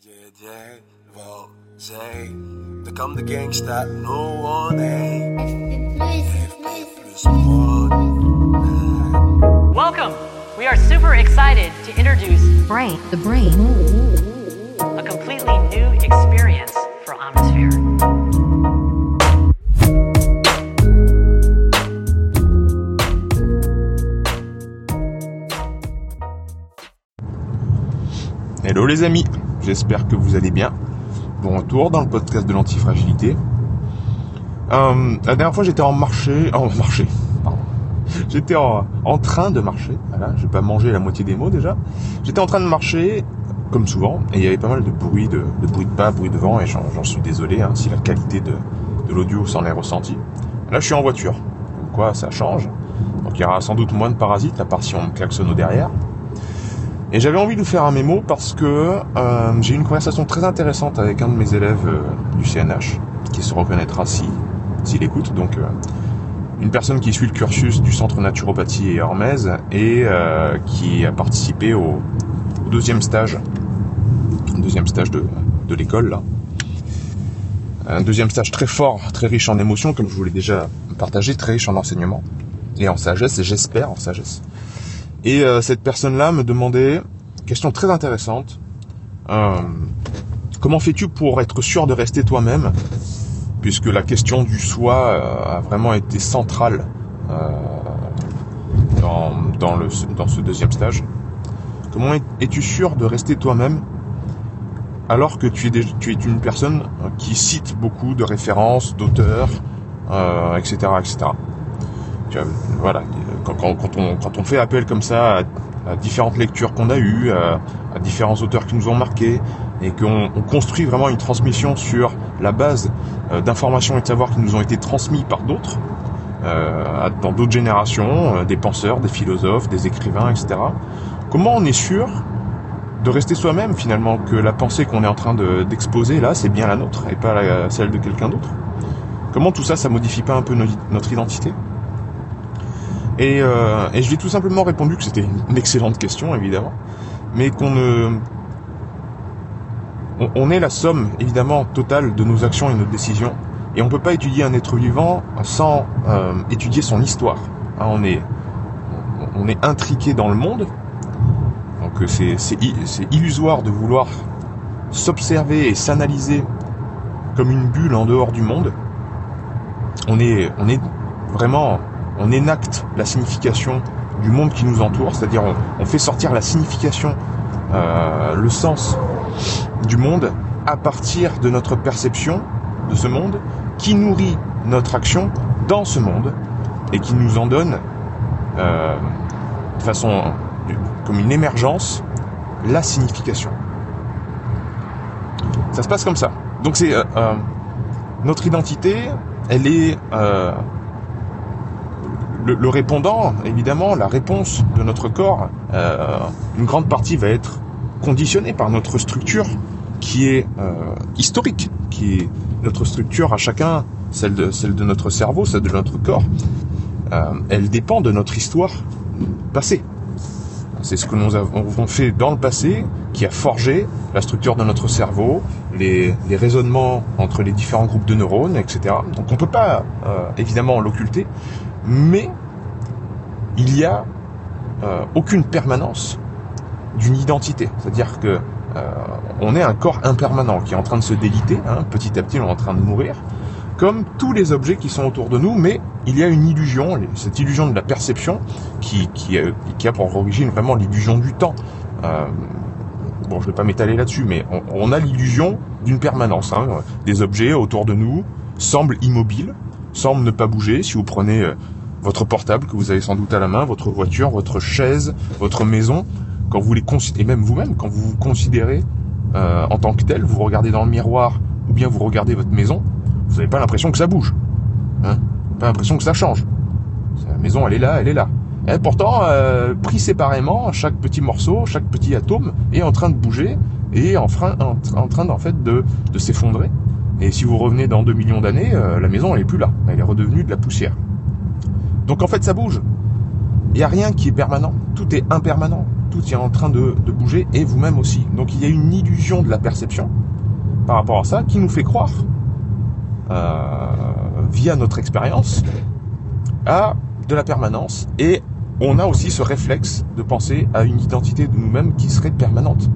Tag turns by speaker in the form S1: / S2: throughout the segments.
S1: J.J. Volzé, de comme de gangsta, no one plus.
S2: Welcome! We are super excited to introduce
S3: Brain, the brain,
S2: a completely new experience for Omnisphere.
S4: Hello les amis, j'espère que vous allez bien. Bon retour dans le podcast de l'antifragilité. Euh, la dernière fois j'étais en marché, en marché, pardon. J'étais en, train de marcher, voilà, j'ai pas mangé la moitié des mots déjà. J'étais en train de marcher, comme souvent, et il y avait pas mal de bruit, de, de bruit de pas, bruit de vent, et j'en j'en suis désolé hein, si la qualité de, de l'audio s'en est ressentie. Là je suis en voiture, donc quoi ça change. Donc il y aura sans doute moins de parasites, à part si on me klaxonne au derrière. Et j'avais envie de vous faire un mémo parce que euh, j'ai eu une conversation très intéressante avec un de mes élèves euh, du CNH, qui se reconnaîtra si s'il écoute. Donc euh, une personne qui suit le cursus du centre naturopathie et Hermès et euh, qui a participé au, au deuxième stage, deuxième stage de, de l'école là. Un deuxième stage très fort, très riche en émotions, comme je vous l'ai déjà partagé, très riche en enseignement et en sagesse, et j'espère en sagesse. Et euh, cette personne-là me demandait, question très intéressante, euh, comment fais-tu pour être sûr de rester toi-même? Puisque la question du soi euh, a vraiment été centrale euh, dans, dans, le, dans ce deuxième stage. Comment es- es-tu sûr de rester toi-même alors que tu es, déjà- tu es une personne qui cite beaucoup de références, d'auteurs, euh, etc., etc. Tu vois, voilà, quand, on, fait appel comme ça à, différentes lectures qu'on a eues, à, différents auteurs qui nous ont marqués, et qu'on on construit vraiment une transmission sur la base euh, d'informations et de savoirs qui nous ont été transmis par d'autres, euh, dans d'autres générations, euh, des penseurs, des philosophes, des écrivains, etc. Comment on est sûr de rester soi-même finalement, que la pensée qu'on est en train de- d'exposer là, c'est bien la nôtre et pas celle de quelqu'un d'autre? Comment tout ça, ça modifie pas un peu no- notre identité? Et, euh, et je lui ai tout simplement répondu que c'était une excellente question, évidemment, mais qu'on ne... On, est la somme, évidemment, totale de nos actions et de nos décisions, et on ne peut pas étudier un être vivant sans euh, étudier son histoire. Hein, on, est, on est intriqué dans le monde, donc euh, c'est c'est c'est illusoire de vouloir s'observer et s'analyser comme une bulle en dehors du monde. On est, on est vraiment on énacte la signification du monde qui nous entoure, c'est-à-dire on, fait sortir la signification, euh, le sens du monde à partir de notre perception de ce monde qui nourrit notre action dans ce monde et qui nous en donne euh, de façon comme une émergence la signification. Ça se passe comme ça. Donc c'est euh, notre identité, elle est le, répondant, évidemment, la réponse de notre corps, euh, une grande partie va être conditionnée par notre structure qui est euh, historique, qui est notre structure à chacun, celle de, celle de notre cerveau, celle de notre corps. Euh, elle dépend de notre histoire passée. C'est ce que nous avons fait dans le passé qui a forgé la structure de notre cerveau, les, raisonnements entre les différents groupes de neurones, etc. Donc on ne peut pas évidemment l'occulter, mais il y a euh, aucune permanence d'une identité. C'est-à-dire que euh, on est un corps impermanent qui est en train de se déliter, hein, petit à petit on est en train de mourir, comme tous les objets qui sont autour de nous, mais il y a une illusion, cette illusion de la perception qui, qui, euh, qui a pour origine vraiment l'illusion du temps. Bon, je vais pas m'étaler là-dessus, mais on, a l'illusion d'une permanence. hein. Des objets autour de nous semblent immobiles, semblent ne pas bouger. Si vous prenez votre portable que vous avez sans doute à la main, votre voiture, votre chaise, votre maison, quand vous les considérez, et même vous-même, quand vous vous considérez euh, en tant que tel, vous regardez dans le miroir ou bien vous regardez votre maison, vous n'avez pas l'impression que ça bouge. Hein pas l'impression que ça change. La maison, elle est là, elle est là. Et pourtant, euh, pris séparément, chaque petit morceau, chaque petit atome est en train de bouger et en, frein- en, en train en fait de, de s'effondrer. Et si vous revenez dans 2 millions d'années, euh, la maison elle est plus là, elle est redevenue de la poussière. Donc en fait ça bouge. Il n'y a rien qui est permanent, tout est impermanent, tout est en train de, bouger et vous-même aussi. Donc il y a une illusion de la perception par rapport à ça qui nous fait croire, euh, via notre expérience, à de la permanence et on a aussi ce réflexe de penser à une identité de nous-mêmes qui serait permanente.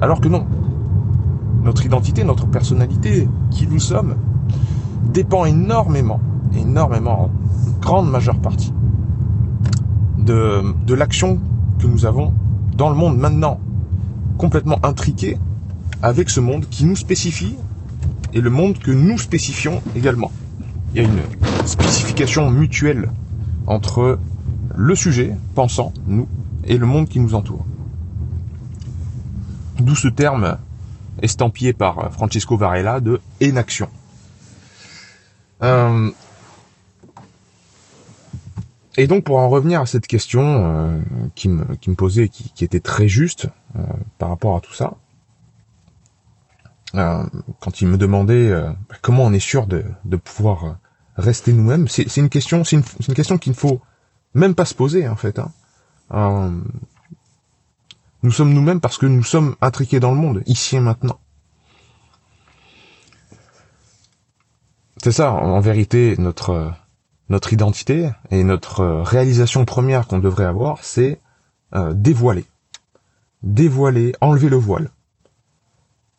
S4: Alors que non. Notre identité, notre personnalité, qui nous sommes, dépend énormément, énormément, en grande majeure partie, de, de l'action que nous avons dans le monde maintenant, complètement intriqué avec ce monde qui nous spécifie et le monde que nous spécifions également. Il y a une spécification mutuelle entre le sujet, pensant, nous, et le monde qui nous entoure. D'où ce terme estampillé par Francesco Varela de inaction. Euh, et donc pour en revenir à cette question euh, qui, me, qui me posait, qui, qui était très juste euh, par rapport à tout ça, euh, quand il me demandait euh, comment on est sûr de, de pouvoir rester nous-mêmes, c'est une question, c'est une, une, question qu'il ne faut même pas se poser en fait. Hein. Euh, nous sommes nous-mêmes parce que nous sommes intriqués dans le monde, ici et maintenant. C'est ça, en vérité, notre notre identité et notre réalisation première qu'on devrait avoir, c'est euh, dévoiler, dévoiler, enlever le voile,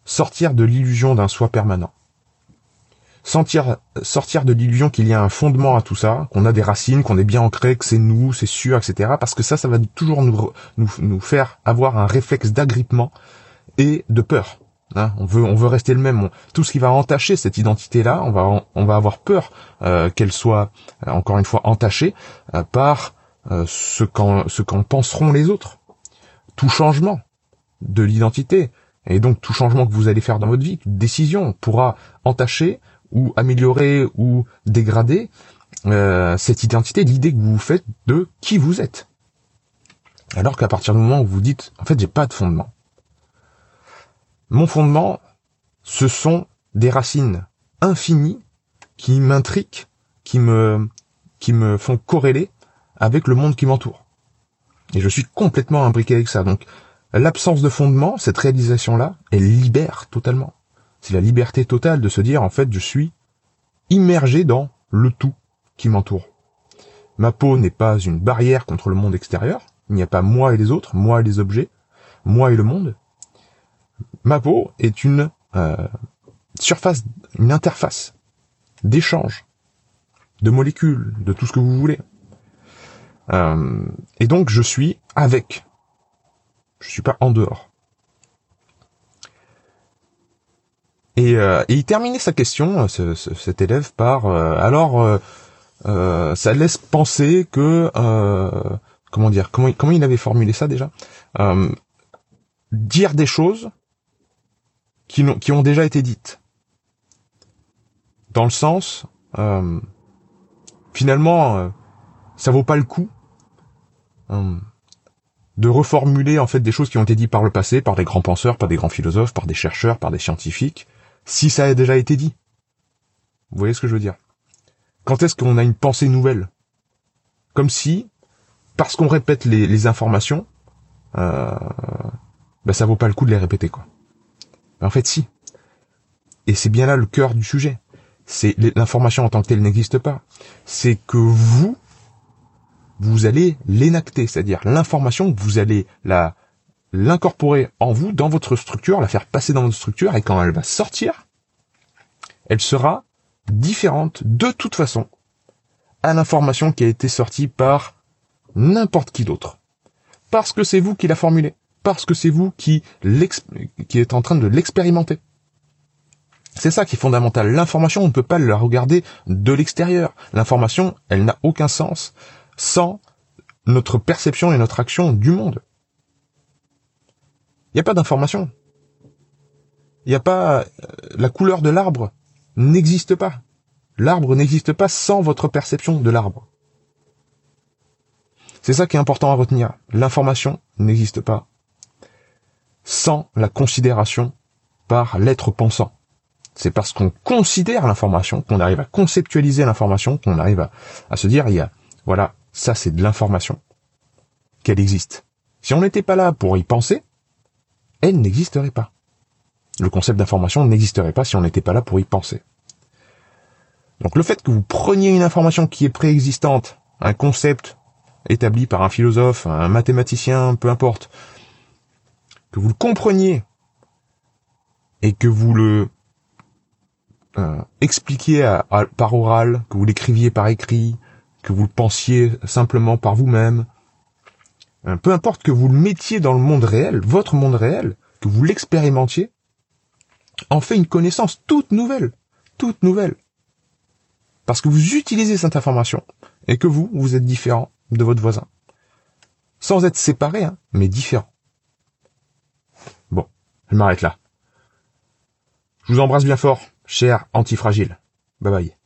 S4: sortir de l'illusion d'un soi permanent sentir, sortir de l'illusion qu'il y a un fondement à tout ça, qu'on a des racines, qu'on est bien ancré, que c'est nous, c'est sûr, etc. Parce que ça, ça va toujours nous faire avoir un réflexe d'agrippement et de peur. On veut, on veut rester le même. tout ce qui va entacher cette identité-là, on va, on va avoir peur euh, qu'elle soit euh, encore une fois entachée euh, par ce qu'en, ce penseront les autres. Tout changement de l'identité et donc tout changement que vous allez faire dans votre vie, toute décision pourra entacher ou améliorer ou dégrader cette identité, l'idée que vous vous faites de qui vous êtes. Alors qu'à partir du moment où vous dites, en fait, j'ai pas de fondement. Mon fondement, ce sont des racines infinies qui m'intriquent, qui me, qui me font corréler avec le monde qui m'entoure. Et je suis complètement imbriqué avec ça. Donc, l'absence de fondement, cette réalisation-là, elle libère totalement. C'est la liberté totale de se dire, en fait, je suis immergé dans le tout qui m'entoure. Ma peau n'est pas une barrière contre le monde extérieur. Il n'y a pas moi et les autres, moi et les objets, moi et le monde. Ma peau est une euh, surface, une interface d'échange, de molécules, de tout ce que vous voulez. Euh, et donc je suis avec. Je suis pas en dehors. Et, euh, il terminait sa question, ce, cet élève, par euh, alors ça laisse penser que comment dire comment comment il avait formulé ça déjà? Dire des choses qui, ont, déjà été dites dans le sens finalement ça vaut pas le coup de reformuler en fait des choses qui ont été dites par le passé par des grands penseurs, par des grands philosophes, par des chercheurs, par des scientifiques, si ça a déjà été dit. Vous voyez ce que je veux dire? Quand est-ce qu'on a une pensée nouvelle? Comme si, parce qu'on répète les, informations, euh, ben ça vaut pas le coup de les répéter, quoi. En fait, si. Et c'est bien là le cœur du sujet. C'est l'information en tant que telle n'existe pas. C'est que vous, vous allez l'énacter, c'est-à-dire l'information, vous allez la l'incorporer en vous, dans votre structure, la faire passer dans votre structure, et quand elle va sortir, elle sera différente de toute façon à l'information qui a été sortie par n'importe qui d'autre. Parce que c'est vous qui l'a formulée. Parce que c'est vous qui, qui êtes en train de l'expérimenter. C'est ça qui est fondamental. L'information, on ne peut pas la regarder de l'extérieur. L'information, elle n'a aucun sens sans notre perception et notre action du monde. Il n'y a pas d'information. Il n'y a pas... Euh, la couleur de l'arbre n'existe pas. L'arbre n'existe pas sans votre perception de l'arbre. C'est ça qui est important à retenir. L'information n'existe pas sans la considération par l'être pensant. C'est parce qu'on considère l'information, qu'on arrive à conceptualiser l'information, qu'on arrive à, se dire, il y a, voilà, ça c'est de l'information, qu'elle existe. Si on n'était pas là pour y penser, elle n'existerait pas. Le concept d'information n'existerait pas si on n'était pas là pour y penser. Donc le fait que vous preniez une information qui est préexistante, un concept établi par un philosophe, un mathématicien, peu importe, que vous le compreniez et que vous le euh, expliquiez par oral, que vous l'écriviez par écrit, que vous le pensiez simplement par vous-même, euh, peu importe que vous le mettiez dans le monde réel, votre monde réel, que vous l'expérimentiez, en fait une connaissance toute nouvelle, toute nouvelle. Parce que vous utilisez cette information et que vous, vous êtes différent de votre voisin. Sans être séparé, hein, mais différent. Je m'arrête là. Je vous embrasse bien fort, cher antifragile. Bye bye.